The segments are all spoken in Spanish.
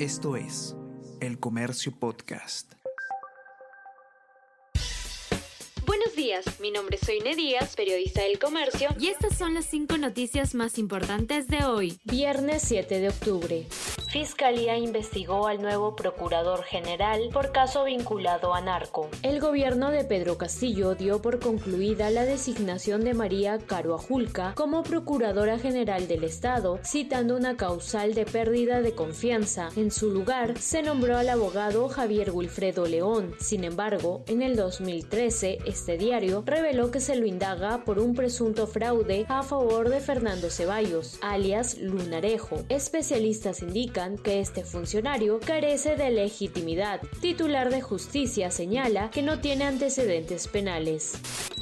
Esto es El Comercio Podcast. Buenos días, mi nombre es Soine Díaz, periodista del Comercio, y estas son las cinco noticias más importantes de hoy, viernes 7 de octubre. Fiscalía investigó al nuevo Procurador General por caso vinculado a narco. El gobierno de Pedro Castillo dio por concluida la designación de María Caro Ajulca como Procuradora General del Estado, citando una causal de pérdida de confianza. En su lugar, se nombró al abogado Javier Wilfredo León. Sin embargo, en el 2013, este diario reveló que se lo indaga por un presunto fraude a favor de Fernando Ceballos, alias Lunarejo. Especialistas indican que este funcionario carece de legitimidad. Titular de justicia señala que no tiene antecedentes penales.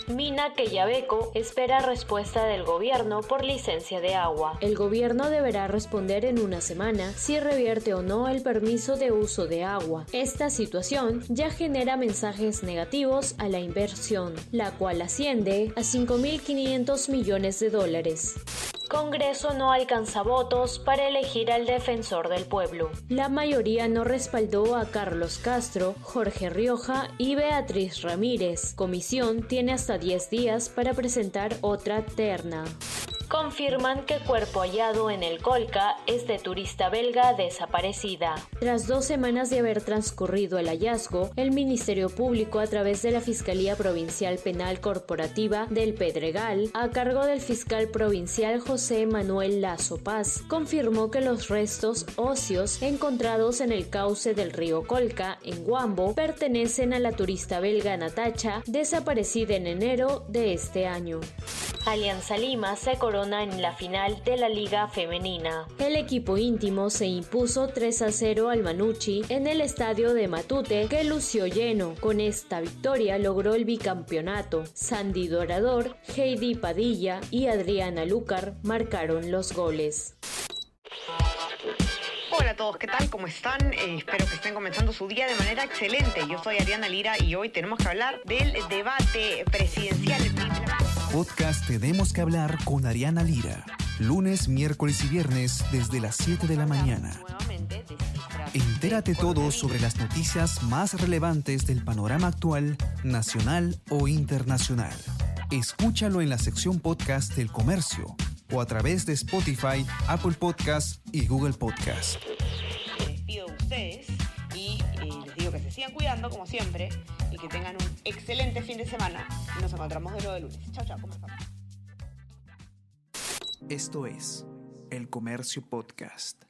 Mina Keyabeco espera respuesta del gobierno por licencia de agua. El gobierno deberá responder en una semana si revierte o no el permiso de uso de agua. Esta situación ya genera mensajes negativos a la inversión, la cual asciende a 5.500 millones de dólares. Congreso no alcanza votos para elegir al defensor del pueblo. La mayoría no respaldó a Carlos Castro, Jorge Rioja y Beatriz Ramírez. Comisión tiene hasta 10 días para presentar otra terna confirman que cuerpo hallado en el Colca es de turista belga desaparecida. Tras dos semanas de haber transcurrido el hallazgo, el Ministerio Público a través de la Fiscalía Provincial Penal Corporativa del Pedregal, a cargo del fiscal provincial José Manuel Lazo Paz, confirmó que los restos óseos encontrados en el cauce del río Colca, en Guambo, pertenecen a la turista belga Natacha, desaparecida en enero de este año. Alianza Lima se corona en la final de la Liga Femenina. El equipo íntimo se impuso 3 a 0 al Manucci en el estadio de Matute, que lució lleno. Con esta victoria logró el bicampeonato. Sandy Dorador, Heidi Padilla y Adriana Lucar marcaron los goles. Hola a todos, ¿qué tal? ¿Cómo están? Eh, espero que estén comenzando su día de manera excelente. Yo soy Ariana Lira y hoy tenemos que hablar del debate presidencial podcast Tenemos que hablar con Ariana Lira. Lunes, miércoles y viernes desde las 7 de la mañana. Entérate todo sobre las noticias más relevantes del panorama actual, nacional o internacional. Escúchalo en la sección podcast del comercio o a través de Spotify, Apple Podcast y Google Podcast. Me despido de ustedes y eh, les digo que se sigan cuidando como siempre y que tengan un excelente fin de semana nos encontramos de nuevo el lunes. Chao, chao. Esto es El Comercio Podcast.